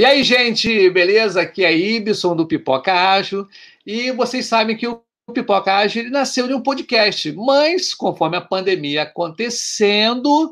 E aí, gente, beleza? Aqui é Ibson do Pipoca Ágil. E vocês sabem que o Pipoca Ágil nasceu de um podcast, mas conforme a pandemia acontecendo,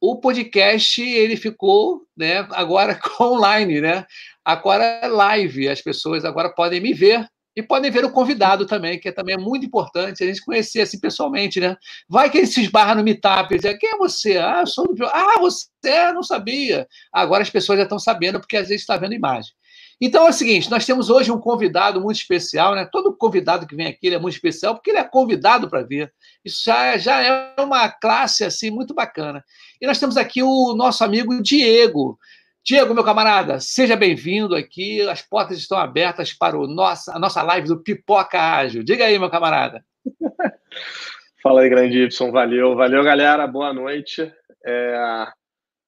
o podcast ele ficou, né, agora online, né? Agora é live, as pessoas agora podem me ver e podem ver o convidado também, que também é muito importante a gente conhecer assim pessoalmente, né? Vai que ele se esbarra no meetup e diz, quem é você? Ah, sou do... Ah, você não sabia. Agora as pessoas já estão sabendo, porque às vezes está vendo imagem. Então é o seguinte, nós temos hoje um convidado muito especial, né? Todo convidado que vem aqui é muito especial, porque ele é convidado para vir. Isso já, já é uma classe assim muito bacana. E nós temos aqui o nosso amigo Diego. Diego, meu camarada, seja bem-vindo aqui. As portas estão abertas para o nosso, a nossa live do Pipoca Ágil. Diga aí, meu camarada. Fala aí, grande Y. Valeu, valeu, galera. Boa noite. É...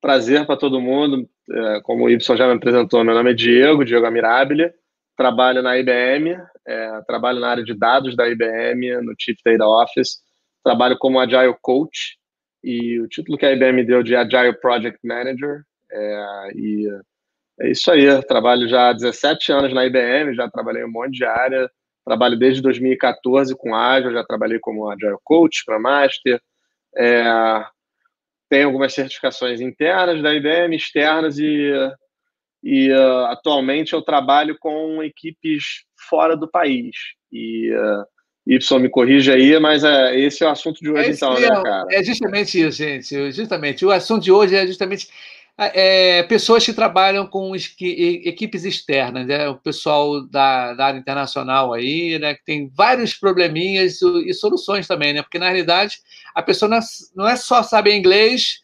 Prazer para todo mundo. É... Como o Y já me apresentou, meu nome é Diego, Diego Amirabile. Trabalho na IBM, é... trabalho na área de dados da IBM, no Chief Data Office. Trabalho como Agile Coach e o título que a IBM deu de Agile Project Manager é, e é isso aí. Eu trabalho já há 17 anos na IBM, já trabalhei em um monte de área. Trabalho desde 2014 com Agile, já trabalhei como Agile Coach, para Master. É, tenho algumas certificações internas da IBM, externas, e, e uh, atualmente eu trabalho com equipes fora do país. E uh, Y me corrige aí, mas é, esse é o assunto de hoje, é então, né, cara? É justamente isso, gente. Justamente. O assunto de hoje é justamente é, pessoas que trabalham com equipes externas, né? o pessoal da, da, área internacional aí, né? que tem vários probleminhas e soluções também, né? porque na realidade a pessoa não é, não é só saber inglês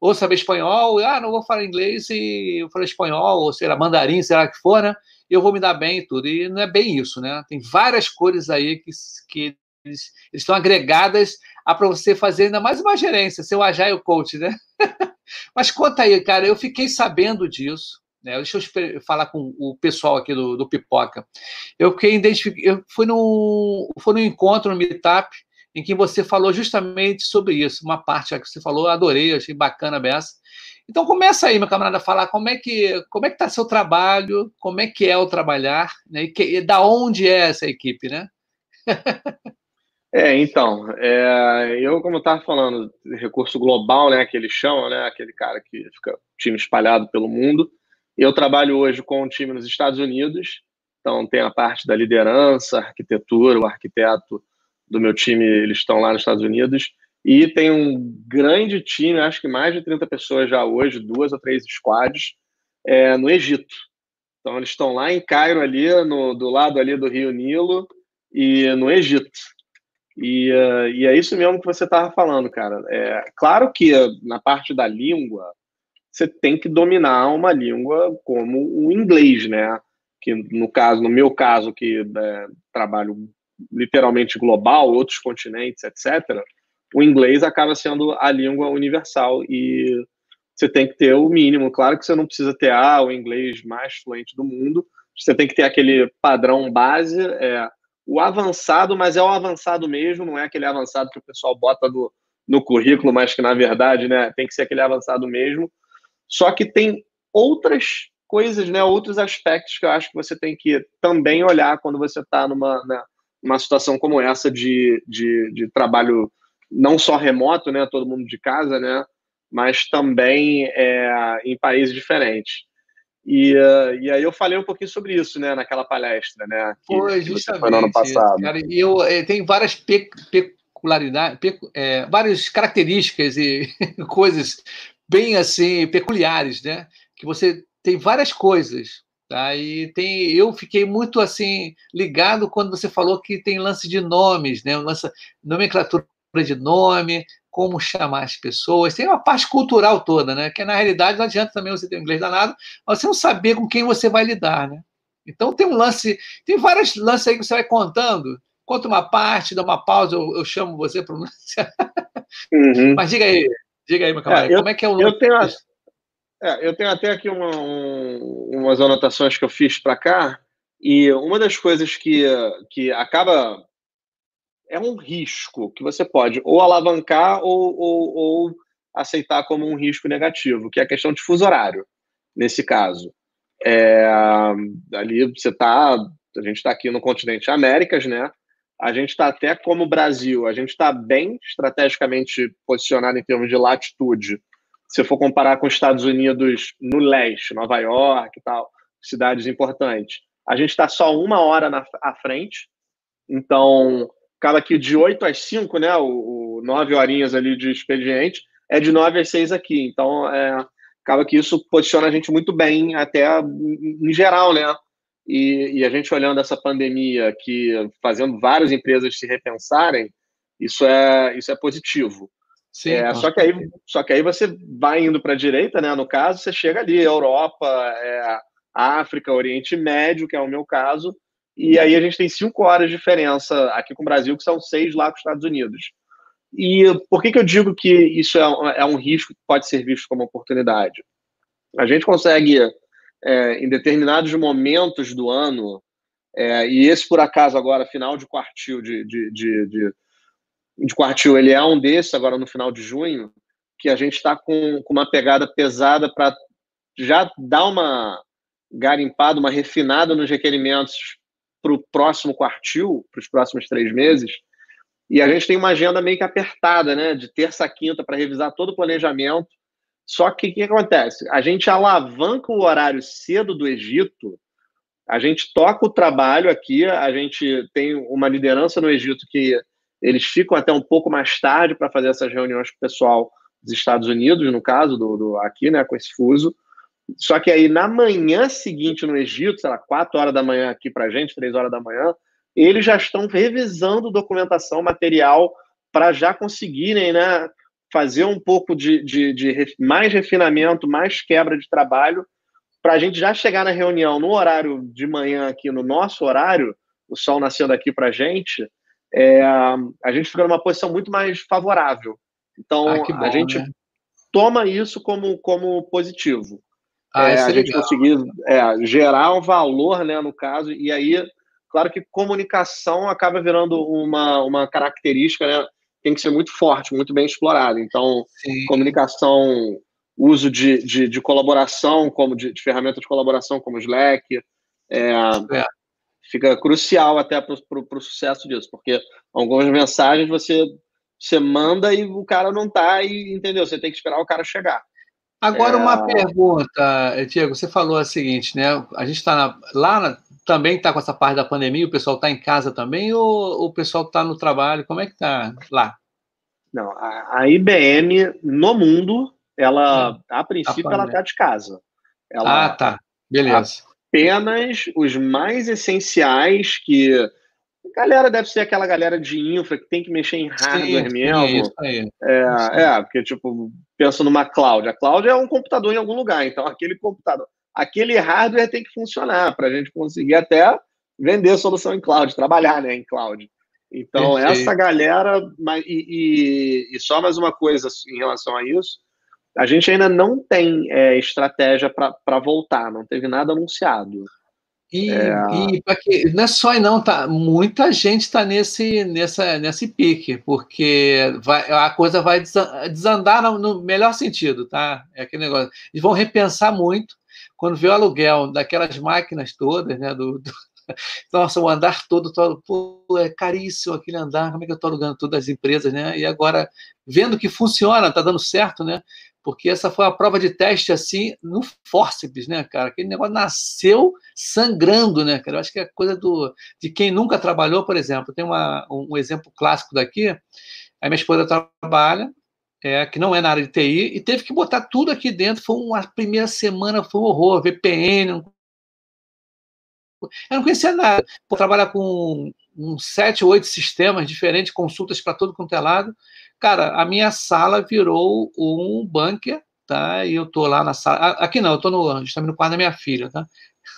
ou saber espanhol, ah, não vou falar inglês e eu falo espanhol, ou sei lá, mandarim, sei lá que for, né? eu vou me dar bem e tudo. E não é bem isso, né? Tem várias cores aí que, que eles, eles estão agregadas a para você fazer ainda mais uma gerência, ser o Agile Coach, né? Mas conta aí, cara, eu fiquei sabendo disso. Né? Deixa eu falar com o pessoal aqui do, do Pipoca. Eu fiquei eu fui num, fui num encontro no Meetup em que você falou justamente sobre isso. Uma parte que você falou, adorei, achei bacana essa. Então começa aí, meu camarada, a falar como é que como é que está seu trabalho, como é que é o trabalhar, né? E, que, e da onde é essa equipe, né? É, então, é, eu, como eu estava falando, recurso global, né, que eles chamam, né, aquele cara que fica time espalhado pelo mundo. Eu trabalho hoje com um time nos Estados Unidos, então tem a parte da liderança, arquitetura, o arquiteto do meu time, eles estão lá nos Estados Unidos, e tem um grande time, acho que mais de 30 pessoas já hoje, duas ou três squads, é, no Egito. Então eles estão lá em Cairo, ali, no, do lado ali do Rio Nilo, e no Egito. E, uh, e é isso mesmo que você estava falando, cara. É claro que na parte da língua você tem que dominar uma língua como o inglês, né? Que no caso, no meu caso, que é, trabalho literalmente global, outros continentes, etc. O inglês acaba sendo a língua universal e você tem que ter o mínimo. Claro que você não precisa ter ah, o inglês mais fluente do mundo. Você tem que ter aquele padrão base. É, o avançado, mas é o avançado mesmo, não é aquele avançado que o pessoal bota no, no currículo, mas que na verdade né, tem que ser aquele avançado mesmo. Só que tem outras coisas, né, outros aspectos que eu acho que você tem que também olhar quando você está numa, né, numa situação como essa de, de, de, trabalho não só remoto, né, todo mundo de casa, né, mas também é, em países diferentes. E, uh, e aí eu falei um pouquinho sobre isso, né, naquela palestra, né? Que, foi, justamente. Foi no ano passado. Cara, e eu, eh, tem várias pe peculiaridades, pe é, várias características e coisas bem assim peculiares, né? Que você tem várias coisas, tá? E tem, eu fiquei muito assim ligado quando você falou que tem lance de nomes, né? Lance, nomenclatura de nome, como chamar as pessoas, tem uma parte cultural toda, né? Que na realidade não adianta também você ter um inglês danado, mas você não saber com quem você vai lidar, né? Então tem um lance, tem vários lances aí que você vai contando. Conta uma parte, dá uma pausa, eu, eu chamo você para uhum. Mas diga aí, diga aí, meu camarada, é, como é que é o eu tenho, é, eu tenho até aqui uma, um, umas anotações que eu fiz para cá, e uma das coisas que, que acaba é um risco que você pode ou alavancar ou, ou, ou aceitar como um risco negativo, que é a questão de fuso horário, nesse caso. É, ali você está, a gente está aqui no continente Américas, né? A gente está até como Brasil, a gente está bem estrategicamente posicionado em termos de latitude. Se for comparar com os Estados Unidos no leste, Nova York e tal, cidades importantes, a gente está só uma hora na, à frente. Então, acaba que de 8 às 5, né? O, o 9 horinhas ali de expediente, é de 9 às 6 aqui. Então, é, acaba que isso posiciona a gente muito bem, até em geral, né? E, e, a gente olhando essa pandemia que fazendo várias empresas se repensarem, isso é isso é positivo. Sim, é, só que aí só que aí você vai indo para a direita, né? No caso, você chega ali, Europa, é, África, Oriente Médio, que é o meu caso, e aí a gente tem cinco horas de diferença aqui com o Brasil, que são seis lá com os Estados Unidos. E por que, que eu digo que isso é um, é um risco que pode ser visto como oportunidade? A gente consegue, é, em determinados momentos do ano, é, e esse por acaso agora, final de quartil de, de, de, de, de quartil, ele é um desses agora no final de junho, que a gente está com, com uma pegada pesada para já dar uma garimpada, uma refinada nos requerimentos para o próximo quartil, para os próximos três meses, e a gente tem uma agenda meio que apertada, né? De terça a quinta para revisar todo o planejamento. Só que o que acontece? A gente alavanca o horário cedo do Egito, a gente toca o trabalho aqui, a gente tem uma liderança no Egito que eles ficam até um pouco mais tarde para fazer essas reuniões com o pessoal dos Estados Unidos, no caso, do, do, aqui, né, com esse fuso. Só que aí na manhã seguinte no Egito, sei lá, 4 horas da manhã aqui para gente, 3 horas da manhã, eles já estão revisando documentação, material, para já conseguirem né, fazer um pouco de, de, de mais refinamento, mais quebra de trabalho, para a gente já chegar na reunião no horário de manhã aqui, no nosso horário, o sol nascendo aqui para a gente, é, a gente fica numa posição muito mais favorável. Então, ah, bom, a gente né? toma isso como, como positivo. Ah, é, a é gente conseguir é, gerar um valor, né, no caso, e aí Claro que comunicação acaba virando uma, uma característica, né? Tem que ser muito forte, muito bem explorada. Então, Sim. comunicação, uso de, de, de, colaboração, como de, de ferramentas de colaboração, como Slack, é, é. fica crucial até para o sucesso disso, porque algumas mensagens você, você manda e o cara não está, e entendeu? Você tem que esperar o cara chegar. Agora, é... uma pergunta, Diego. Você falou a seguinte, né? A gente está lá na, também está com essa parte da pandemia? O pessoal está em casa também ou o pessoal está no trabalho? Como é que está lá? Não, a, a, IBM no mundo, ela a princípio ela está de casa. Ela, ah, tá. Beleza. Apenas os mais essenciais que a galera deve ser aquela galera de infra que tem que mexer em hardware sim, mesmo. Isso aí. É, é, porque, tipo, pensa numa cloud. A cloud é um computador em algum lugar, então aquele computador aquele hardware tem que funcionar para a gente conseguir até vender solução em cloud, trabalhar né, em cloud. Então, Perfeito. essa galera, e, e, e, só mais uma coisa em relação a isso, a gente ainda não tem é, estratégia para voltar, não teve nada anunciado. E, é... e que, não é só não, tá? Muita gente está nesse, nessa, nesse pique, porque vai, a coisa vai desandar no, no melhor sentido, tá? É aquele negócio. Eles vão repensar muito, quando vê o aluguel daquelas máquinas todas, né, do, do nossa, o andar todo, todo pô, é caríssimo aquele andar, como é que eu estou alugando todas as empresas, né? E agora, vendo que funciona, está dando certo, né? Porque essa foi a prova de teste, assim, no forceps, né, cara? Aquele negócio nasceu sangrando, né, cara? Eu acho que é coisa do, de quem nunca trabalhou, por exemplo. Tem uma, um exemplo clássico daqui, a minha esposa trabalha, é, que não é na área de TI, e teve que botar tudo aqui dentro. Foi uma primeira semana, foi um horror, VPN. Eu não conhecia nada. Trabalhar com uns sete, oito sistemas diferentes, consultas para todo quanto é lado. Cara, a minha sala virou um bunker, tá? E eu tô lá na sala. Aqui não, eu tô no, justamente no quarto da minha filha, tá?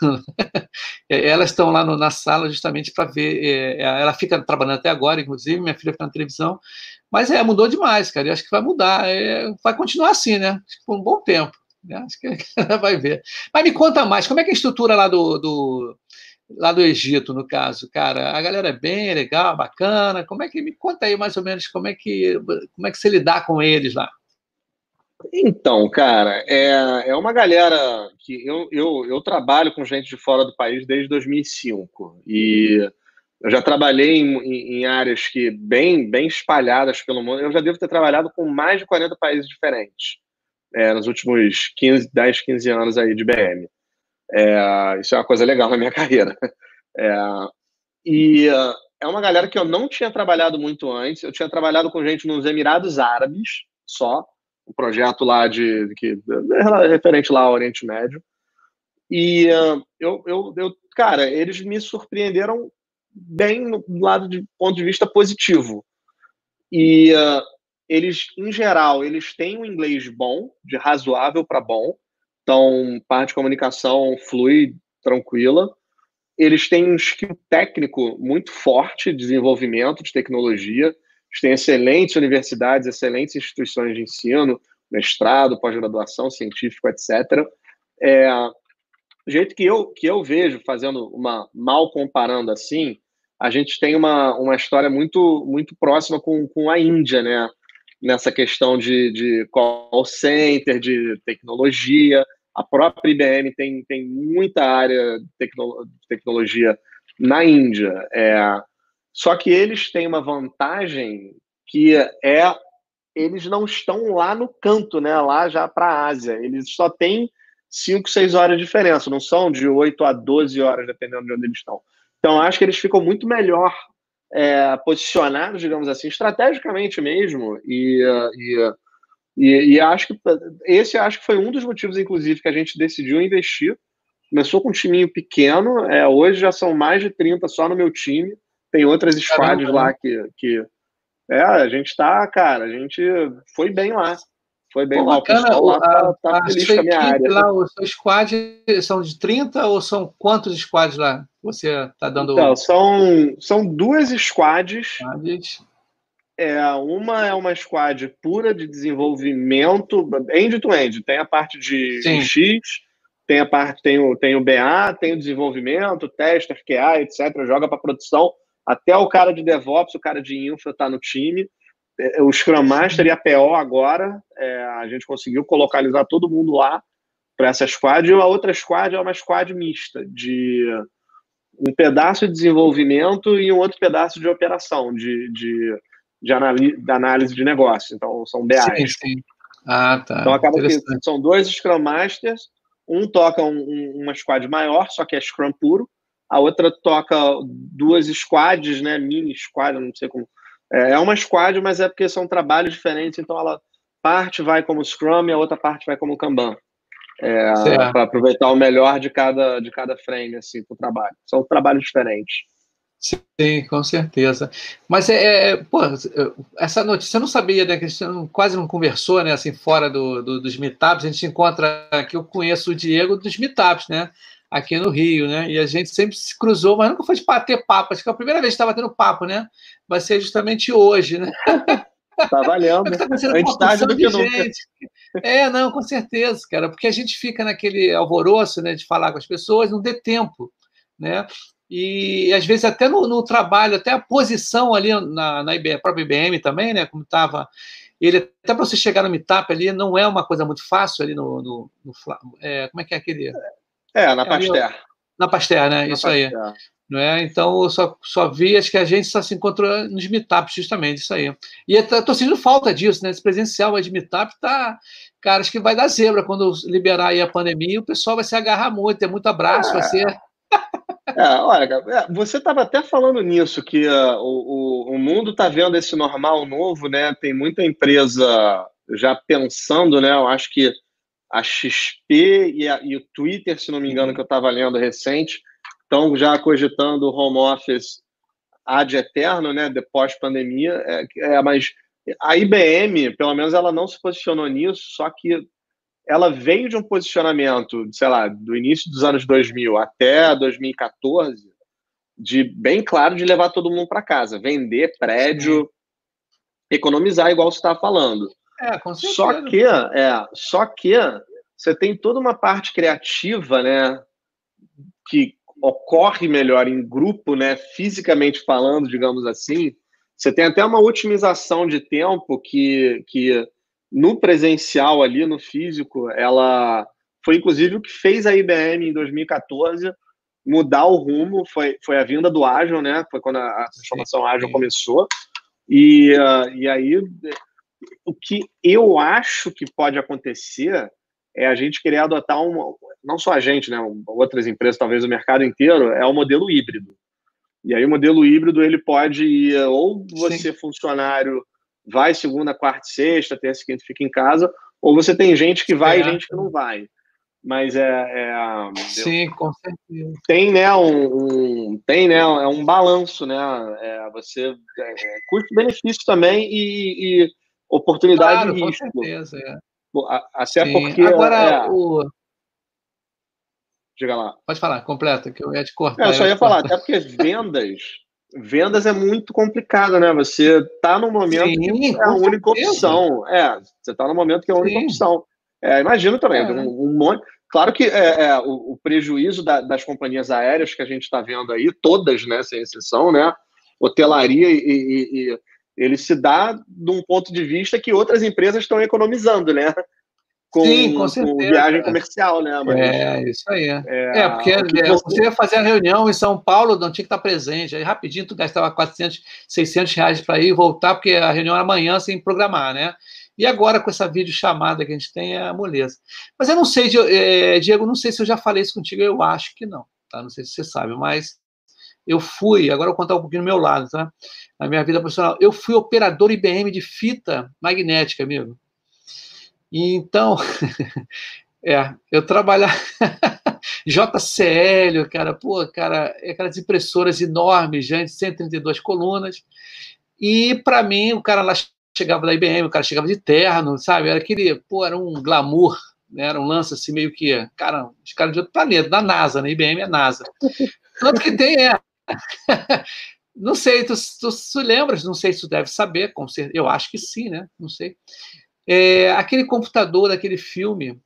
Elas estão lá no, na sala justamente para ver. É, ela fica trabalhando até agora, inclusive, minha filha fica na televisão. Mas é, mudou demais, cara. Eu acho que vai mudar. É, vai continuar assim, né? Por um bom tempo. Né? Acho que vai ver. Mas me conta mais, como é que é a estrutura lá do, do, lá do Egito, no caso, cara? A galera é bem legal, bacana. Como é que me conta aí mais ou menos como é que como é que você lidar com eles lá? Então, cara, é, é uma galera que eu, eu, eu trabalho com gente de fora do país desde 2005 e eu já trabalhei em, em, áreas que bem, bem espalhadas pelo mundo. Eu já devo ter trabalhado com mais de 40 países diferentes é, nos últimos 15, 10, 15 anos aí de BM. É, isso é uma coisa legal na minha carreira. É, e é uma galera que eu não tinha trabalhado muito antes. Eu tinha trabalhado com gente nos Emirados Árabes só, um projeto lá de que referente lá ao Oriente Médio. E eu, eu, eu, cara, eles me surpreenderam bem no lado de ponto de vista positivo. E eles, em geral, eles têm um inglês bom, de razoável para bom. Então, parte de comunicação flui tranquila. Eles têm um skill técnico muito forte, desenvolvimento de tecnologia. Eles têm excelentes universidades, excelentes instituições de ensino, mestrado, pós-graduação, científico, etc. É, do jeito que eu, que eu vejo, fazendo uma mal comparando assim, a gente tem uma, uma história muito, muito próxima com, com a Índia, né? Nessa questão de, de call center, de tecnologia. A própria IBM tem, tem muita área de, tecno, tecnologia na Índia. É, só que eles têm uma vantagem que é eles não estão lá no canto, né? Lá já para a Ásia. Eles só têm 5, 6 horas de diferença, não são de 8 a 12 horas, dependendo de onde eles estão. Então, acho que eles ficam muito melhor é, posicionados, digamos assim, estrategicamente mesmo. E, e, e, e, acho que esse acho que foi um dos motivos, inclusive, que a gente decidiu investir. Começou com um timinho pequeno, é, hoje já são mais de 30 só no meu time. Tem outras squads lá que, que. É, a gente tá, cara, a gente foi bem lá. Foi bem Pô, lá. Bacana, o pessoal lá tá, tá a, feliz com a minha área. Lá, o seu squad são de 30 ou são quantos squads lá? Você está dando. Então, são, são duas squads. squads. É, uma é uma squad pura de desenvolvimento, end-to-end. -end. Tem a parte de Sim. X, tem a parte, tem o, tem o BA, tem o desenvolvimento, tester, QA, etc. Joga para produção. Até o cara de DevOps, o cara de infra está no time. É, o Scrum Master e a PO agora, é, a gente conseguiu colocalizar todo mundo lá para essa squad, e a outra squad é uma squad mista, de um pedaço de desenvolvimento e um outro pedaço de operação, de, de, de, análise, de negócio. Então, são BAs. Sim, sim. Ah, tá. Então, acaba que são dois Scrum Masters, um toca um, uma squad maior, só que é Scrum puro, a outra toca duas squads, né, mini squad, não sei como é, é uma squad, mas é porque são trabalhos diferentes, então ela parte vai como Scrum e a outra parte vai como Kanban. É, para aproveitar o melhor de cada, de cada frame assim, para o trabalho. São trabalhos diferentes. Sim, com certeza. Mas é, é pô, essa notícia eu não sabia, né? Que a gente quase não conversou, né? Assim, fora do, do, dos meetups, a gente encontra que eu conheço o Diego dos meetups, né? aqui no Rio, né? E a gente sempre se cruzou, mas nunca foi de bater papo. Acho que é a primeira vez que estava tendo papo, né? Vai ser justamente hoje, né? Tá valendo. tá Antes tarde do que nunca. É, não, com certeza, cara, porque a gente fica naquele alvoroço, né, de falar com as pessoas, não dê tempo, né? E às vezes até no, no trabalho, até a posição ali na, na IBM, própria IBM também, né, como estava ele até para você chegar no meetup ali não é uma coisa muito fácil ali no, no, no é, como é que é aquele é, na é, Pasteur. Na Pasteur, né? Na isso Pasteur. aí. Não é? Então, eu só, só vi, acho que a gente só se encontrou nos meetups, justamente, isso aí. E tô sentindo falta disso, né? Esse presencial de meetup tá. Cara, acho que vai dar zebra quando liberar aí a pandemia, o pessoal vai se agarrar muito, ter muito abraço, é. vai ser. É, olha, é, você estava até falando nisso, que uh, o, o, o mundo está vendo esse normal novo, né? Tem muita empresa já pensando, né? Eu acho que a XP e, a, e, o Twitter, se não me engano, que eu estava lendo recente, estão já cogitando home office ad eterno, né, depois pandemia, é, é, mas a IBM, pelo menos ela não se posicionou nisso, só que ela veio de um posicionamento, sei lá, do início dos anos 2000 até 2014, de bem claro de levar todo mundo para casa, vender prédio, economizar, igual você estava falando. É, com certeza. Só que, é, só que você tem toda uma parte criativa, né, que ocorre melhor em grupo, né, fisicamente falando, digamos assim. Você tem até uma otimização de tempo que, que no presencial ali, no físico, ela foi inclusive o que fez a IBM em 2014 mudar o rumo, foi, foi a vinda do Agile, né? Foi quando a, transformação Agile começou. E, uh, e aí, o que eu acho que pode acontecer é a gente querer adotar um, não só a gente, né? Outras empresas, talvez o mercado inteiro, é o modelo híbrido. E aí o modelo híbrido ele pode ir ou você Sim. funcionário vai segunda, quarta, sexta, terça, quinta fica em casa, ou você tem gente que vai é. e gente que não vai. Mas é, é sim, com certeza. Tem né um, um, tem né é um balanço né é, você é, é custo-benefício também e, e oportunidade claro, e risco. Com certeza, é. Até sim. porque agora é, o Diga lá. Pode falar, completa, que eu ia te cortar. eu só ia, falar, até porque vendas, vendas é muito complicado, né? Você está no momento Sim, que é a única certeza. opção. É, você está no momento que é a única Sim. opção. É, imagino também, é. um, um, monte. Claro que é, é o, o, prejuízo da, das companhias aéreas que a gente está vendo aí, todas, né, sem exceção, né? Hotelaria e, e, e ele se dá de um ponto de vista que outras empresas estão economizando, né? Com, Sim, com, com viagem comercial, né? Mas, é, isso aí. É, é porque é, você ia fazer a reunião em São Paulo, não tinha que estar presente. Aí rapidinho tu gastava 400, 600 reais para ir e voltar, porque a reunião era amanhã sem programar, né? E agora, com essa videochamada que a gente tem, é a moleza. Mas eu não sei, é, Diego, não sei se eu já falei isso contigo, eu acho que não, tá? Não sei se você sabe, mas eu fui, agora eu vou contar um pouquinho do meu lado, tá? Na minha vida profissional, eu fui operador IBM de fita magnética, amigo. E então, é, eu trabalhava JCL, cara, pô, cara, aquelas impressoras enormes, gente, 132 colunas. E para mim, o cara lá chegava da IBM, o cara chegava de terno, sabe? Era aquele, pô, era um glamour, né? Era um lance assim meio que, cara, os caras de outro planeta, da NASA, né? IBM é NASA. Tanto que tem é. Não sei, tu, tu, tu lembras? Não sei se tu deve saber, com certeza. Eu acho que sim, né? Não sei. É, aquele computador daquele filme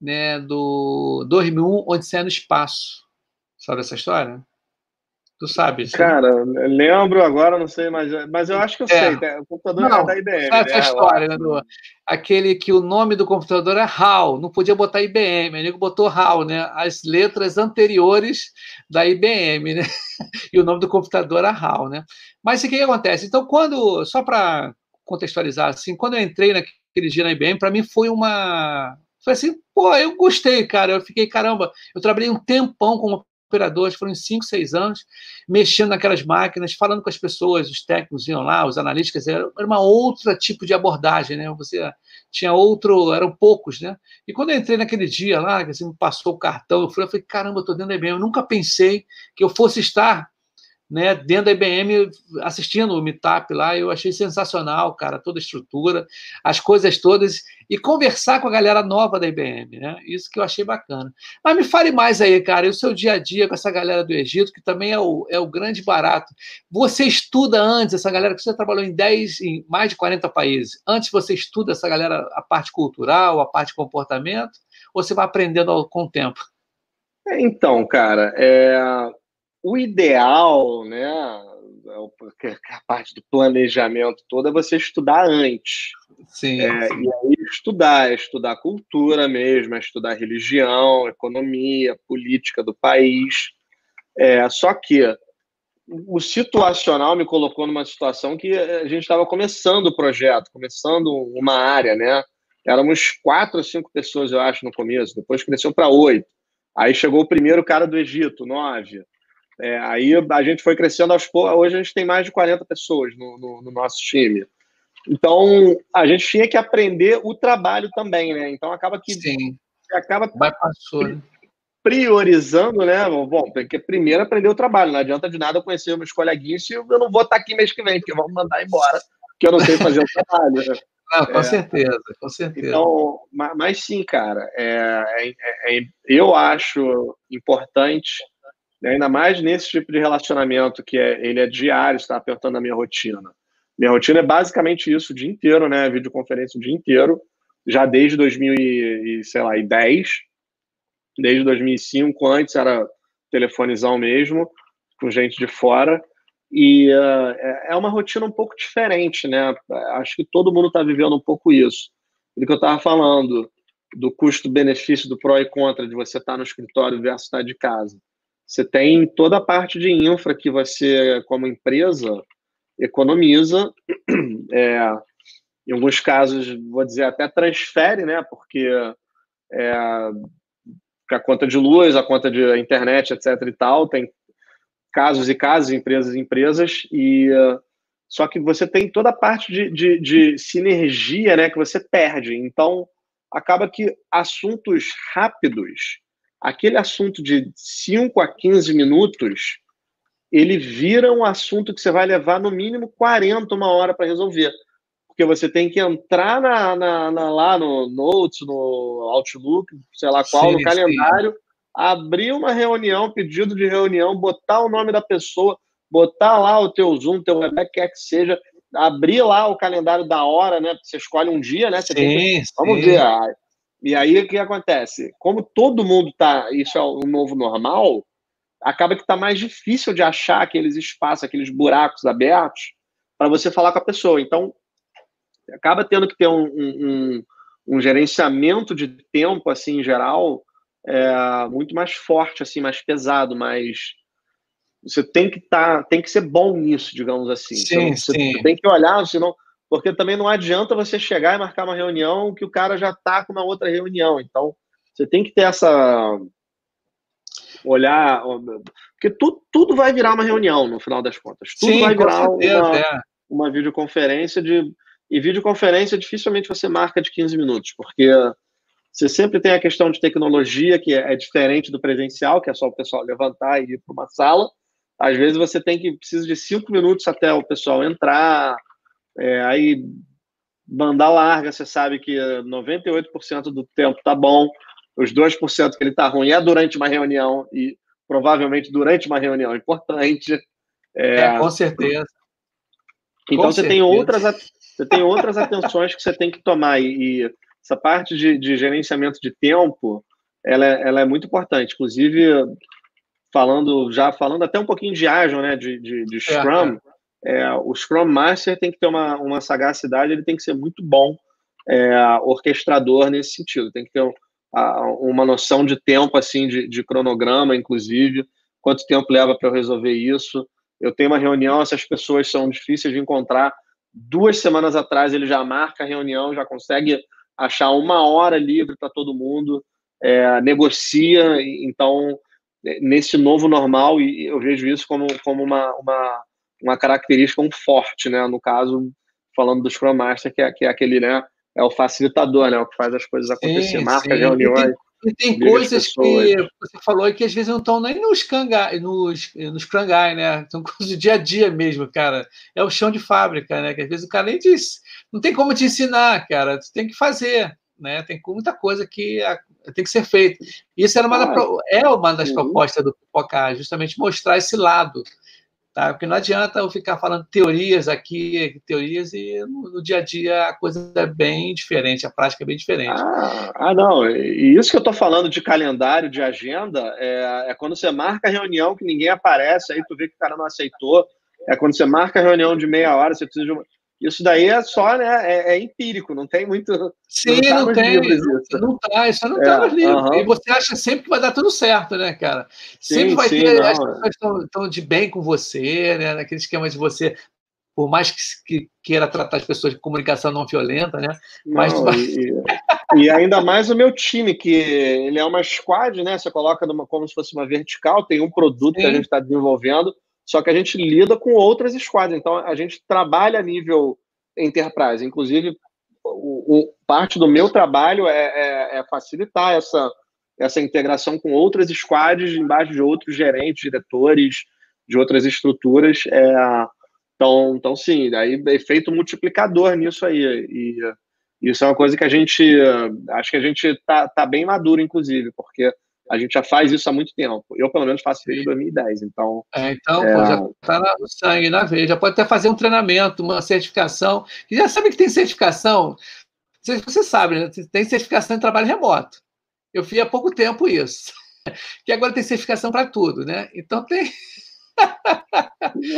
né, do 2001, onde sai no espaço. Sabe essa história? Tu sabe? Cara, lembro agora, não sei, mas, mas eu acho que eu é. sei. O computador não, é da IBM. Sabe né? essa história, né? Do, aquele que o nome do computador é HAL, não podia botar IBM, ele botou HAL, né? As letras anteriores da IBM, né? E o nome do computador é HAL, né? Mas o que, que acontece? Então, quando, só para contextualizar assim, quando eu entrei naquele aquele dia na IBM, para mim foi uma. Foi assim, pô, eu gostei, cara. Eu fiquei, caramba, eu trabalhei um tempão como operador, foram 5, 6 anos, mexendo naquelas máquinas, falando com as pessoas, os técnicos iam lá, os analistas, era uma outra tipo de abordagem, né? Você tinha outro, eram poucos, né? E quando eu entrei naquele dia lá, que assim, me passou o cartão, eu fui, eu falei, caramba, eu tô dentro da IBM. Eu nunca pensei que eu fosse estar né, dentro da IBM, assistindo o Meetup lá, eu achei sensacional, cara, toda a estrutura, as coisas todas, e conversar com a galera nova da IBM, né? Isso que eu achei bacana. Mas me fale mais aí, cara, e o seu dia a dia com essa galera do Egito, que também é o, é o grande barato. Você estuda antes, essa galera que você trabalhou em 10, em mais de 40 países, antes você estuda essa galera, a parte cultural, a parte de comportamento, ou você vai aprendendo com o tempo? É, então, cara, é, o ideal, né, é a parte do planejamento toda é você estudar antes. Sim, é. E aí estudar, é estudar cultura mesmo, é estudar religião, economia, política do país. É, só que o situacional me colocou numa situação que a gente estava começando o projeto, começando uma área, né? Éramos quatro ou cinco pessoas, eu acho, no começo, depois cresceu para oito. Aí chegou o primeiro cara do Egito, nove. É, aí a gente foi crescendo aos poucos. Hoje a gente tem mais de 40 pessoas no, no, no, nosso time. Então a gente tinha que aprender o trabalho também, né? Então acaba que Sim. acaba Vai passou, né? priorizando, né? Bom, tem que primeiro aprender o trabalho. Não adianta de nada eu conhecer meus coleguinhas se eu não vou estar aqui mês que vem, porque vão mandar embora, porque eu não sei fazer o trabalho. Né? Não, com é, certeza, com certeza. Então, mas, mas sim, cara, é, é, é eu acho importante ainda mais nesse tipo de relacionamento que é, ele é diário, está apertando a minha rotina. Minha rotina é basicamente isso o dia inteiro, né? Videoconferência o dia inteiro, já desde 2010, desde 2005, antes era telefonizão mesmo, com gente de fora. E uh, é uma rotina um pouco diferente, né? Acho que todo mundo está vivendo um pouco isso. do que eu estava falando, do custo-benefício do pró e contra de você estar tá no escritório versus estar de casa. Você tem toda a parte de infra que você, como empresa, economiza. É, em alguns casos, vou dizer, até transfere, né? Porque é, a conta de luz, a conta de internet, etc. e tal, tem casos e casos, empresas e empresas, e só que você tem toda a parte de, de, de, sinergia né, que você perde. Então, acaba que assuntos rápidos, aquele assunto de 5 a 15 minutos, ele vira um assunto que você vai levar no mínimo 40, uma hora para resolver. Porque você tem que entrar na, na, na, lá no Notes, no Outlook, sei lá qual, sim, no calendário, sim. abrir uma reunião, pedido de reunião, botar o nome da pessoa, botar lá o teu Zoom, teu Webex, quer que seja, abrir lá o calendário da hora, né? Você escolhe um dia, né? Você sim, que... Vamos ver. E aí o que acontece? Como todo mundo tá, isso é o novo normal, acaba que está mais difícil de achar aqueles espaços, aqueles buracos abertos para você falar com a pessoa. Então, acaba tendo que ter um, um, um gerenciamento de tempo, assim, em geral, é, muito mais forte, assim, mais pesado, mais você tem que estar, tá, tem que ser bom nisso, digamos assim. Sim, então, você sim. tem que olhar, senão, porque também não adianta você chegar e marcar uma reunião que o cara já está com uma outra reunião. Então, você tem que ter essa olhar, porque tudo, tudo vai virar uma reunião no final das contas. Tudo sim, vai virar certeza, uma, é. uma videoconferência de e videoconferência dificilmente você marca de 15 minutos, porque você sempre tem a questão de tecnologia que é diferente do presencial, que é só o pessoal levantar e ir para uma sala às vezes você tem que precisa de cinco minutos até o pessoal entrar, é, aí mandar larga, você sabe que 98% do tempo tá bom, os 2% que ele tá ruim é durante uma reunião e provavelmente durante uma reunião importante. É, é com certeza. Então com você certeza. tem outras você tem outras atenções que você tem que tomar e, e essa parte de, de, gerenciamento de tempo ela é, ela é muito importante. Inclusive falando já falando até um pouquinho de Agile, né, de, de, de é, Scrum, é, é. O Scrum Master tem que ter uma, uma sagacidade, ele tem que ser muito bom é, orquestrador nesse sentido, tem que ter a, uma noção de tempo, assim, de, de cronograma, inclusive, quanto tempo leva para eu resolver isso. Eu tenho uma reunião, essas pessoas são difíceis de encontrar. Duas semanas atrás ele já marca a reunião, já consegue achar uma hora livre para todo mundo, é, negocia, então nesse novo normal, e eu vejo isso como, como uma, uma, uma característica, um forte, né? No caso, falando do Scrum Master, que é, que é aquele, né? É o facilitador, né? O que faz as coisas acontecer, sim, marca sim. reuniões. E tem, e tem coisas que você falou que às vezes não estão nem nos cangai, nos, nos crangai, né? São coisas do dia a dia mesmo, cara. É o chão de fábrica, né? Que às vezes o cara nem diz, não tem como te ensinar, cara. Você tem que fazer, né? Tem muita coisa que tem que ser feito. Isso era uma da, é uma das uhum. propostas do Pipoca, justamente mostrar esse lado. Tá? Porque não adianta eu ficar falando teorias aqui, teorias, e no, no, dia a dia a coisa é bem diferente, a prática é bem diferente. Ah, ah não, e isso que eu estou falando de calendário, de agenda, é, é, quando você marca a reunião que ninguém aparece, aí tu vê que o cara não aceitou, é quando você marca a reunião de meia hora, você precisa de uma isso daí é só, né? É, é empírico, não tem muito. Sim, não, tá não tem. Não, não tá, isso não está é, nos livros. E você acha sempre que vai dar tudo certo, né, cara? Sempre sim, vai sim, ter. Não, as pessoas estão de bem com você, né? Naquele esquema de você por mais que, que, queira tratar as pessoas de comunicação não violenta, né? Mas não, e, e, ainda mais o meu time, que ele é uma squad, né? Você coloca numa, como se fosse uma vertical, tem um produto Sim. que a gente está desenvolvendo, só que a gente lida com outras squads, então a gente trabalha a nível enterprise. Inclusive, o, o parte do meu trabalho é, é, é, facilitar essa, essa integração com outras squads embaixo de outros gerentes, diretores de outras estruturas. É, então, então, sim, aí é efeito multiplicador nisso aí. E isso é uma coisa que a gente, acho que a gente está tá bem maduro, inclusive, porque a gente já faz isso há muito tempo. Eu, pelo menos, faço desde 2010. Então, é, então é... Já está no sangue, na veia. Já pode até fazer um treinamento, uma certificação. E já sabe que tem certificação. Você sabe, né? tem certificação em trabalho remoto. Eu fiz há pouco tempo isso. Que agora tem certificação para tudo, né? Então tem.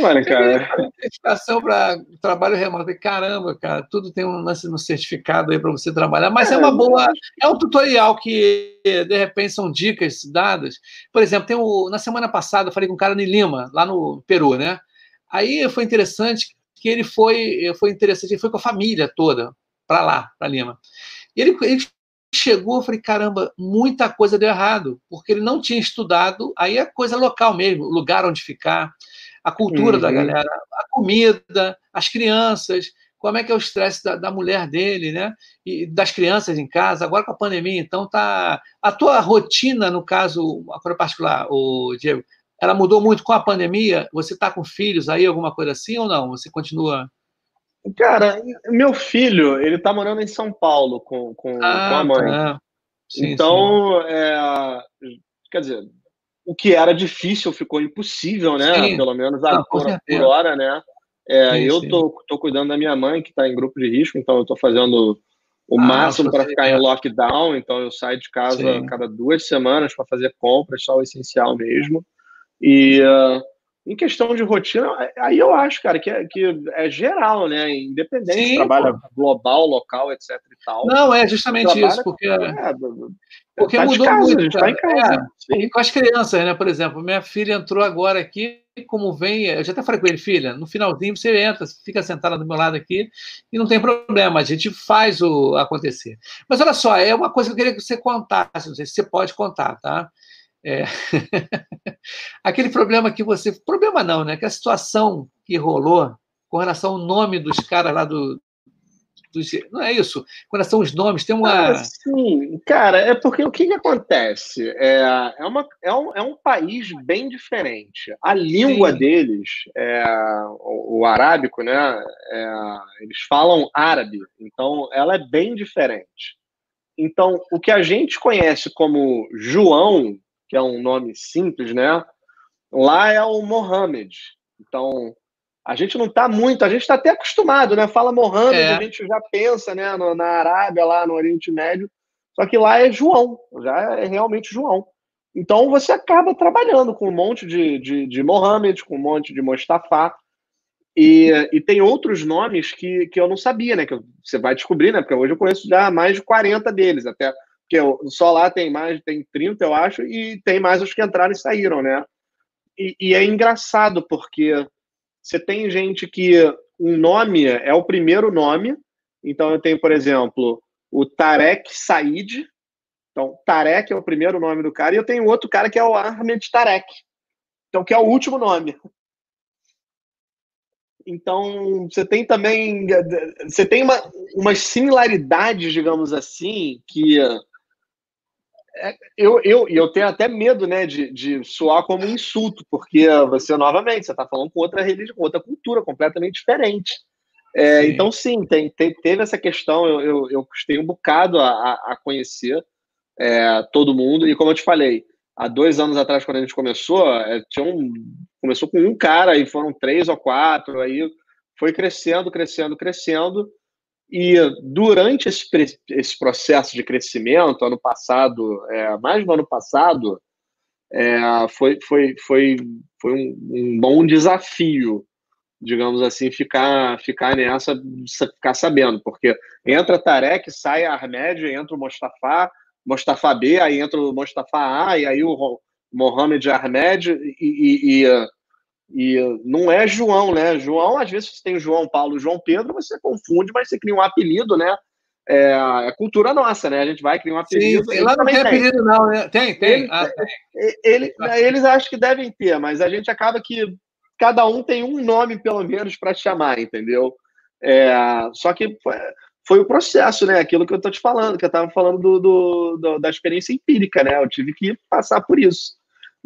Olha, cara. Certificação para trabalho remoto. Caramba, cara, tudo tem um lance no certificado aí para você trabalhar, mas é, é uma boa. É um tutorial que, de repente, são dicas dadas. Por exemplo, tem o, na semana passada eu falei com um cara em Lima, lá no Peru, né? Aí foi interessante que ele foi, foi interessante, ele foi com a família toda para lá, para Lima. E ele, ele chegou, eu falei, caramba, muita coisa deu errado, porque ele não tinha estudado, aí é coisa local mesmo, o lugar onde ficar, a cultura uhum. da galera, a comida, as crianças, como é que é o estresse da, da, mulher dele, né? E das crianças em casa, agora com a pandemia, então tá. A tua rotina, no caso, agora particular, o Diego, ela mudou muito com a pandemia? Você está com filhos aí, alguma coisa assim, ou não? Você continua Cara, meu filho, ele tá morando em São Paulo com, com, ah, com a mãe. Tá. Sim, então, sim. É, quer dizer, o que era difícil ficou impossível, né? Sim. Pelo menos a, por, por, hora, né? É, eu tô, tô cuidando da minha mãe, que está em grupo de risco, então eu tô fazendo o ah, máximo para ficar em lockdown, então eu saio de casa cada duas semanas para fazer compras, só o essencial mesmo. E uh, em questão de rotina, aí eu acho, cara, que é, que é geral, né? Independente, Sim, trabalha pô. global, local, etc e tal. Não, é justamente isso, porque, é, porque tá mudou casa, muito. Tá em casa. É, com as crianças, né? Por exemplo, minha filha entrou agora aqui, como vem, eu já até falei com ele, filha, no finalzinho você entra, fica sentada do meu lado aqui e não tem problema, a gente faz o acontecer. Mas olha só, é uma coisa que eu queria que você contasse, não sei se você pode contar, tá? É... Aquele problema que você. Problema não, né? Que a situação que rolou com relação ao nome dos caras lá do. Dos... Não é isso? Com relação aos nomes, tem uma. Ah, sim, cara, é porque o que, que acontece? É, é, uma, é, um, é um país bem diferente. A língua sim. deles, é, o, o arábico, né? É, eles falam árabe, então ela é bem diferente. Então, o que a gente conhece como João, que é um nome simples, né? Lá é o Mohammed. Então, a gente não está muito, a gente está até acostumado, né? Fala Mohammed, é. a gente já pensa, né? No, na Arábia, lá no Oriente Médio. Só que lá é João, já é realmente João. Então você acaba trabalhando com um monte de, de, de Mohammed, com um monte de Mustafa. E, e tem outros nomes que, que eu não sabia, né? Que você vai descobrir, né? Porque hoje eu conheço já mais de 40 deles, até porque só lá tem mais, tem 30, eu acho, e tem mais os que entraram e saíram, né? E, e é engraçado, porque você tem gente que um nome é o primeiro nome, então eu tenho, por exemplo, o Tarek Said, então Tarek é o primeiro nome do cara, e eu tenho outro cara que é o Ahmed Tarek, então que é o último nome. Então, você tem também. Você tem uma, umas similaridades, digamos assim, que eu, eu, eu tenho até medo né, de, de soar como um insulto, porque você, novamente, você está falando com outra religião, com outra cultura completamente diferente. É, sim. Então, sim, tem, tem, teve essa questão, eu, eu, eu custei um bocado a, a conhecer é, todo mundo, e como eu te falei, há dois anos atrás, quando a gente começou, é, tinha um, começou com um cara, e foram três ou quatro, aí foi crescendo, crescendo, crescendo, e durante esse, esse processo de crescimento, ano passado, é, mais no ano passado, é, foi, foi, foi, foi um, um, bom desafio, digamos assim, ficar, ficar nessa, ficar sabendo, porque entra Tarek, sai Ahmed, entra o Mustafa, Mustafa B, aí entra o Mustafa A, e aí o Mohamed Ahmed, e, e, e e não é João, né? João, às vezes você tem João Paulo, João Pedro, você confunde, mas você cria um apelido, né? É, é cultura nossa, né? A gente vai criar um apelido. Sim, lá não tem, tem apelido, não, né? Tem, tem. Ele, ah, tem. Ele, eles acham que devem ter, mas a gente acaba que cada um tem um nome, pelo menos, para chamar, entendeu? É, só que foi, foi, o processo, né? Aquilo que eu tô te falando, que eu estava falando do, do, do, da experiência empírica, né? Eu tive que passar por isso.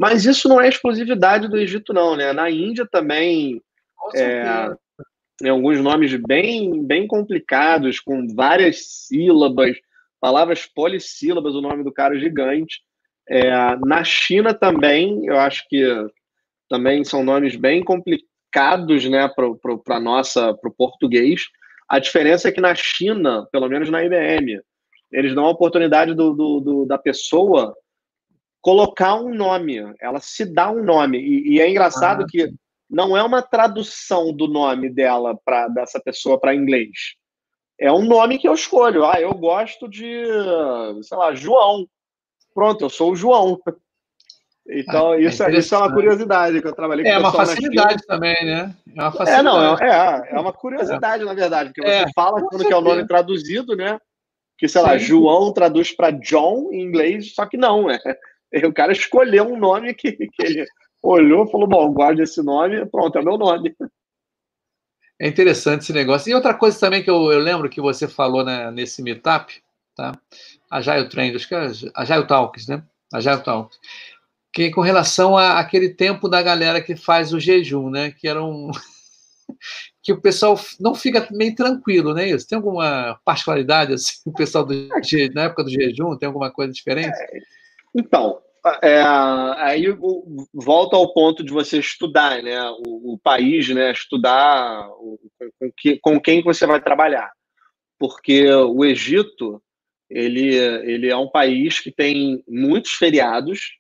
Mas isso não é exclusividade do Egito, não, né? Na Índia também é, tem alguns nomes bem, bem complicados, com várias sílabas, palavras polissílabas, o nome do cara é gigante. É, na China também, eu acho que também são nomes bem complicados, né, para nossa, para o português. A diferença é que na China, pelo menos na IBM, eles dão a oportunidade do, do, do da pessoa colocar um nome, ela se dá um nome. E, e é engraçado ah, que não é uma tradução do nome dela para dessa pessoa para inglês. É um nome que eu escolho. Ah, eu gosto de, sei lá, João. Pronto, eu sou o João. Então, ah, é isso, é isso é uma curiosidade que eu trabalhei com É uma facilidade também, né? É uma facilidade. É, não, é, é, é uma curiosidade, é. na verdade, porque você é, fala quando que é o nome traduzido, né? Que, sei Sim. lá, João traduz para John em inglês, só que não, né? O cara escolheu um nome que, que ele olhou e falou: bom, guarde esse nome, pronto, é meu nome. É interessante esse negócio. E outra coisa também que eu, eu lembro que você falou né, nesse meetup, tá? Agile Trend, acho que é Agile Talks, né? Agile Talks. Que com relação àquele tempo da galera que faz o jejum, né? Que era um. que o pessoal não fica meio tranquilo, né? Isso tem alguma particularidade assim, o pessoal do, na época do jejum tem alguma coisa diferente? É, então, é, aí volta ao ponto de você estudar, né? O, o país, né? Estudar o, com, que, com quem você vai trabalhar, porque o Egito ele, ele é um país que tem muitos feriados,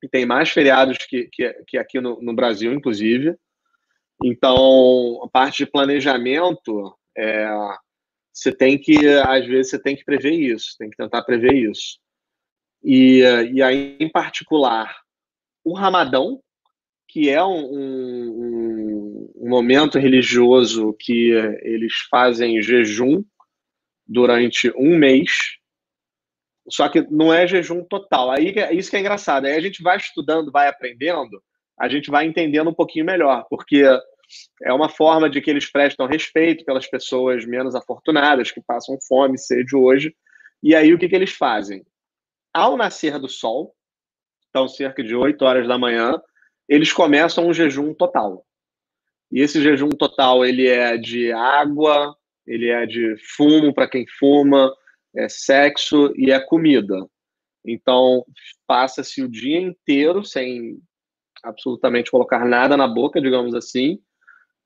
que tem mais feriados que, que, que aqui no, no Brasil, inclusive. Então, a parte de planejamento, é, você tem que, às vezes, você tem que prever isso, tem que tentar prever isso. E, e aí, em particular, o Ramadão, que é um, um, um momento religioso que eles fazem jejum durante um mês, só que não é jejum total. Aí isso que é engraçado. Aí a gente vai estudando, vai aprendendo, a gente vai entendendo um pouquinho melhor, porque é uma forma de que eles prestam respeito pelas pessoas menos afortunadas que passam fome, sede hoje. E aí o que, que eles fazem? Ao nascer do sol, então cerca de 8 horas da manhã, eles começam um jejum total. E esse jejum total ele é de água, ele é de fumo para quem fuma, é sexo e é comida. Então passa-se o dia inteiro sem absolutamente colocar nada na boca, digamos assim.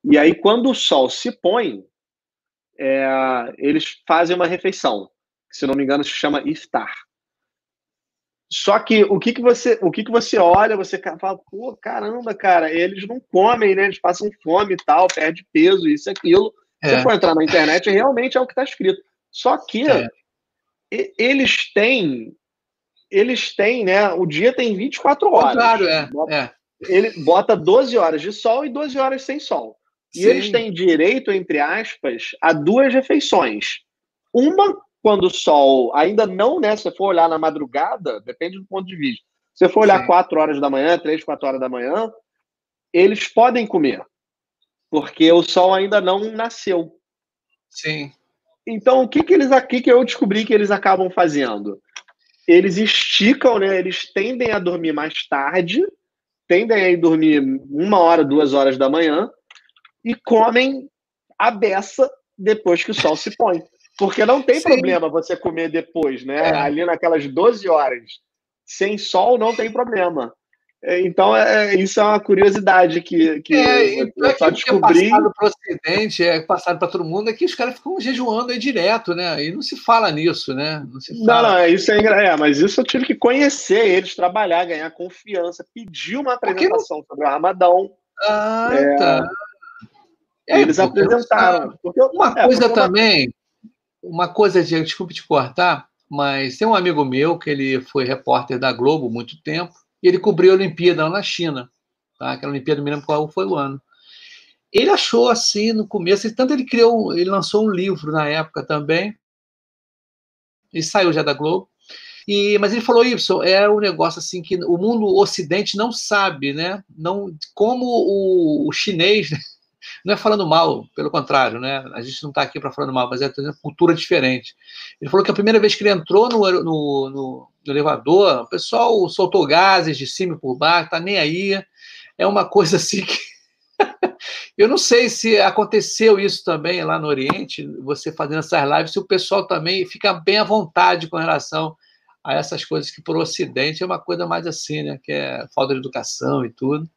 E aí quando o sol se põe, é, eles fazem uma refeição, que se não me engano se chama iftar. Só que o que, que você o que, que você olha, você fala, pô, caramba, cara, eles não comem, né? Eles passam fome e tal, perde peso, isso e aquilo. É. Se você for entrar na internet, realmente é o que está escrito. Só que é. eles têm. Eles têm, né? O dia tem 24 horas. Claro, é. Bota, é. Ele bota 12 horas de sol e 12 horas sem sol. E Sim. eles têm direito, entre aspas, a duas refeições. Uma quando o sol ainda não, né? Se você for olhar na madrugada, depende do ponto de vista. Se você for olhar Sim. 4 horas da manhã, 3, 4 horas da manhã, eles podem comer, porque o sol ainda não nasceu. Sim. Então, o que, que eles aqui que eu descobri que eles acabam fazendo? Eles esticam, né? Eles tendem a dormir mais tarde, tendem a ir dormir uma hora, duas horas da manhã e comem a beça depois que o sol se põe. Porque não tem Sim. problema você comer depois, né? É. Ali naquelas 12 horas. Sem sol não tem problema. É, então, é, isso é uma curiosidade que, que é, eu, eu só descobri. É passado para o Ocidente, é passado para todo mundo, é que os caras ficam jejuando aí direto, né? E não se fala nisso, né? Não, se fala. não, não, é, isso é, é, mas isso eu tive que conhecer eles, trabalhar, ganhar confiança, pedir uma apresentação não... sobre o Ramadão. Ah, é, tá. eles apresentaram. Porque, uma coisa também, uma coisa, de, desculpe te cortar, mas tem um amigo meu que ele foi repórter da Globo muito tempo e ele cobriu a Olimpíada lá na China, tá? Aquela Olimpíada, não me lembro qual foi o ano. Ele achou assim no começo, tanto ele criou, ele lançou um livro na época também, e saiu já da Globo. E, mas ele falou isso, é um negócio assim que o mundo ocidente não sabe, né? Não como o, o chinês né? Não é falando mal, pelo contrário, né? A gente não está aqui para falando mal, mas é uma cultura diferente. Ele falou que a primeira vez que ele entrou no, no, no, no elevador, o pessoal soltou gases de cima e por baixo, tá nem aí. É uma coisa assim que. Eu não sei se aconteceu isso também lá no Oriente, você fazendo essas lives, se o pessoal também fica bem à vontade com relação a essas coisas que, por Ocidente, é uma coisa mais assim, né? Que é falta de educação e tudo.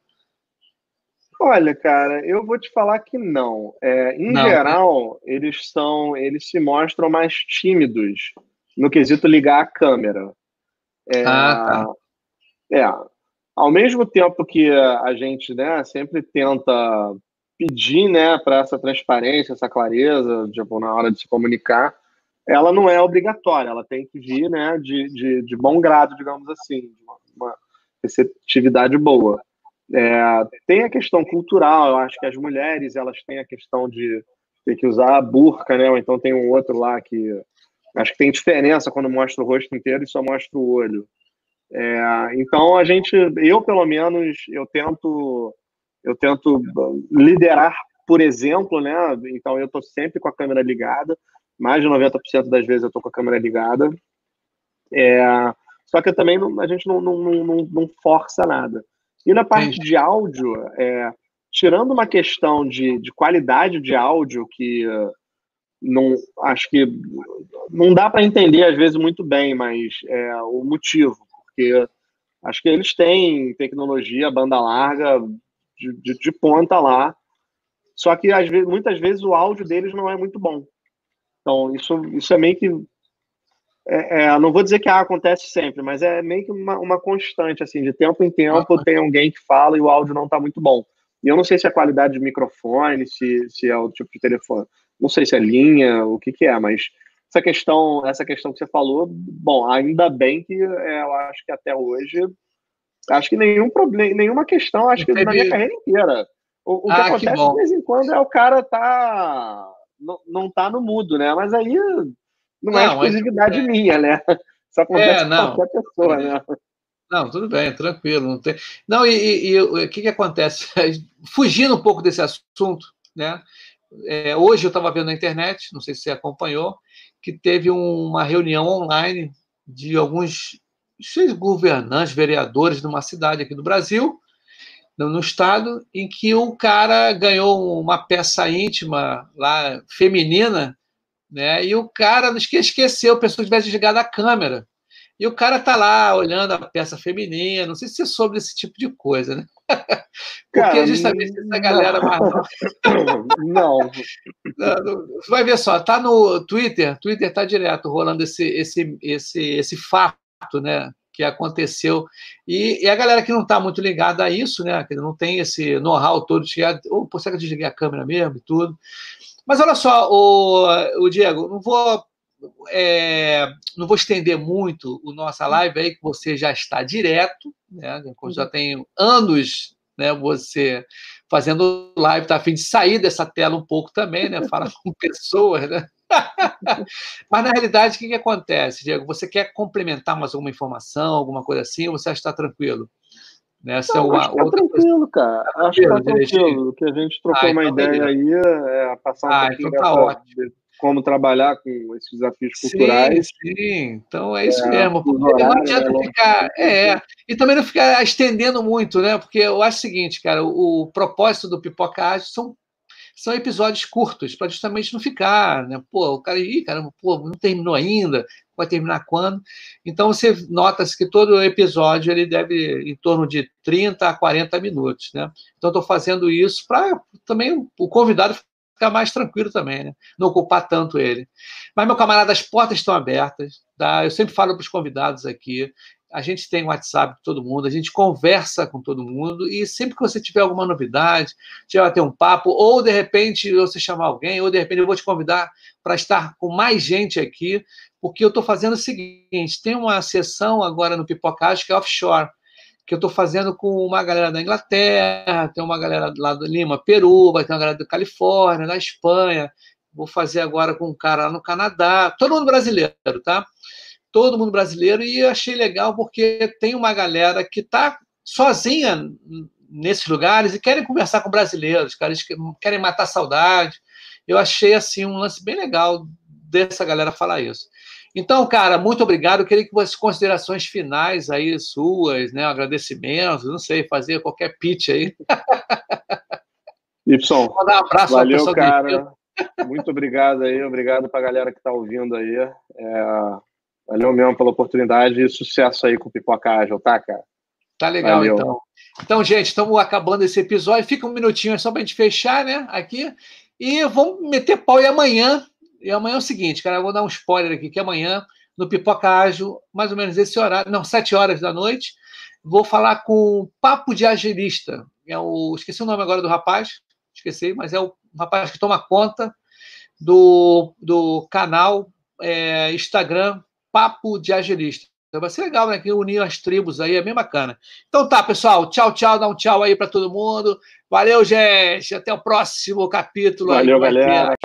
Olha, cara, eu vou te falar que não. É, em não. geral, eles são, eles se mostram mais tímidos no quesito ligar a câmera. É, ah, tá. É, ao mesmo tempo que a gente né, sempre tenta pedir né, para essa transparência, essa clareza, tipo, na hora de se comunicar, ela não é obrigatória, ela tem que vir né, de, de, de bom grado, digamos assim, uma, uma receptividade boa. É, tem a questão cultural, eu acho que as mulheres elas têm a questão de ter que usar a burca, né? Ou então tem um outro lá que acho que tem diferença quando mostra o rosto inteiro e só mostra o olho. É, então a gente, eu pelo menos, eu tento, eu tento liderar, por exemplo, né? Então eu estou sempre com a câmera ligada, mais de 90% das vezes eu estou com a câmera ligada. É, só que também não, a gente não, não, não, não, força nada. E na parte de áudio, é, tirando uma questão de, de qualidade de áudio que não acho que não dá para entender às vezes muito bem, mas é o motivo, porque acho que eles têm tecnologia banda larga de, de, de ponta lá, só que às vezes, muitas vezes o áudio deles não é muito bom. Então isso isso é meio que é, é, não vou dizer que ah, acontece sempre, mas é meio que uma, uma constante, assim, de tempo em tempo tem alguém que fala e o áudio não está muito bom. E eu não sei se é a qualidade de microfone, se, se é o tipo de telefone, não sei se é linha, o que que é, mas essa questão, essa questão que você falou, bom, ainda bem que é, eu acho que até hoje, acho que nenhum problema, nenhuma questão, acho que na minha carreira inteira. O, o ah, que acontece que de vez em quando é o cara tá, não, não tá no mudo, né? Mas aí não, não é exclusividade é... minha, né? Isso acontece é, não. com qualquer pessoa, né? Não, tudo bem, tranquilo. Não, tem... não e, e, o que, que acontece? Fugindo um pouco desse assunto, né? É, hoje eu estava vendo na internet, não sei se você acompanhou, que teve uma reunião online de alguns governantes, vereadores de uma cidade aqui do Brasil, no, no, estado, em que o cara ganhou uma peça íntima lá, feminina, né? E o cara não esqueceu, a pessoa tivesse desligado a câmera. E o cara tá lá olhando a peça feminina, não sei se você soube desse tipo de coisa, né? Porque cara, justamente essa galera mais não. não. Vai ver só, tá no Twitter, Twitter tá direto rolando esse, esse, esse, esse fato, né? Que aconteceu. E, e a galera que não está muito ligada a isso, né? Que não tem esse know-how todo, de, oh, pô, será que eu desliguei a câmera mesmo e tudo? Mas olha só, o, o Diego, não vou é, não vou estender muito o nossa live aí, que você já está direto, né? Já uhum. tem anos, né? Você fazendo live, tá a fim de sair dessa tela um pouco também, né? Fala com pessoas, né? Mas na realidade, o que, que acontece, Diego? Você quer complementar mais alguma informação, alguma coisa assim, ou você está tranquilo? Né? Não, é uma, acho que tá tranquilo, cara. Tá acho que tá tranquilo. O que a gente trocou ah, uma então ideia aí é passar um ah, pouquinho então tá ótimo. como trabalhar com esses desafios culturais. Sim, sim. Então é isso é, mesmo. Porque não adianta né? ficar. É, e também não ficar estendendo muito, né? Porque eu acho o seguinte, cara, o, o propósito do Pipocagem são são episódios curtos, para justamente não ficar, né? Pô, o cara, ih, caramba, pô, não terminou ainda, vai terminar quando? Então você nota-se que todo episódio ele deve em torno de 30 a 40 minutos, né? Então estou fazendo isso para também o convidado ficar mais tranquilo também, né? Não ocupar tanto ele. Mas, meu camarada, as portas estão abertas, tá? Eu sempre falo para os convidados aqui, a gente tem WhatsApp de todo mundo, a gente conversa com todo mundo e sempre que você tiver alguma novidade, tiver ter um papo, ou de repente você chamar alguém, ou de repente eu vou te convidar para estar com mais gente aqui, porque eu estou fazendo o seguinte: tem uma sessão agora no Pipocage que é offshore, que eu estou fazendo com uma galera da Inglaterra, tem uma galera lá do Lima, Peru, vai ter uma galera da Califórnia, da Espanha, vou fazer agora com um cara lá no Canadá, todo mundo brasileiro, tá? todo mundo brasileiro, e achei legal porque tem uma galera que está sozinha nesses lugares e querem conversar com brasileiros, cara, querem matar saudade. Eu achei assim um lance bem legal dessa galera falar isso. Então, cara, muito obrigado. Eu queria que você considerações finais aí suas, né, agradecimentos, não sei, fazer qualquer pitch aí. Y, Vou dar um abraço valeu, cara. Muito obrigado aí, obrigado para a galera que está ouvindo aí. É, Valeu mesmo pela oportunidade e sucesso aí com o Pipoca Ágil, tá, cara? Tá legal, Valeu. então. Então, gente, estamos acabando esse episódio. Fica um minutinho só para a gente fechar, né? Aqui. E vamos meter pau. E amanhã, e amanhã é o seguinte, cara, eu vou dar um spoiler aqui, que amanhã, no Pipoca Ágil, mais ou menos esse horário, não, sete horas da noite, vou falar com Papo de Agilista. É o, esqueci o nome agora do rapaz, esqueci, mas é o rapaz que toma conta do, do canal é, Instagram Papo de Agilista. Então vai ser legal, né? Que unir as tribos aí é bem bacana. Então tá, pessoal. Tchau, tchau. Dá um tchau aí para todo mundo. Valeu, gente. Até o próximo capítulo. Valeu, galera.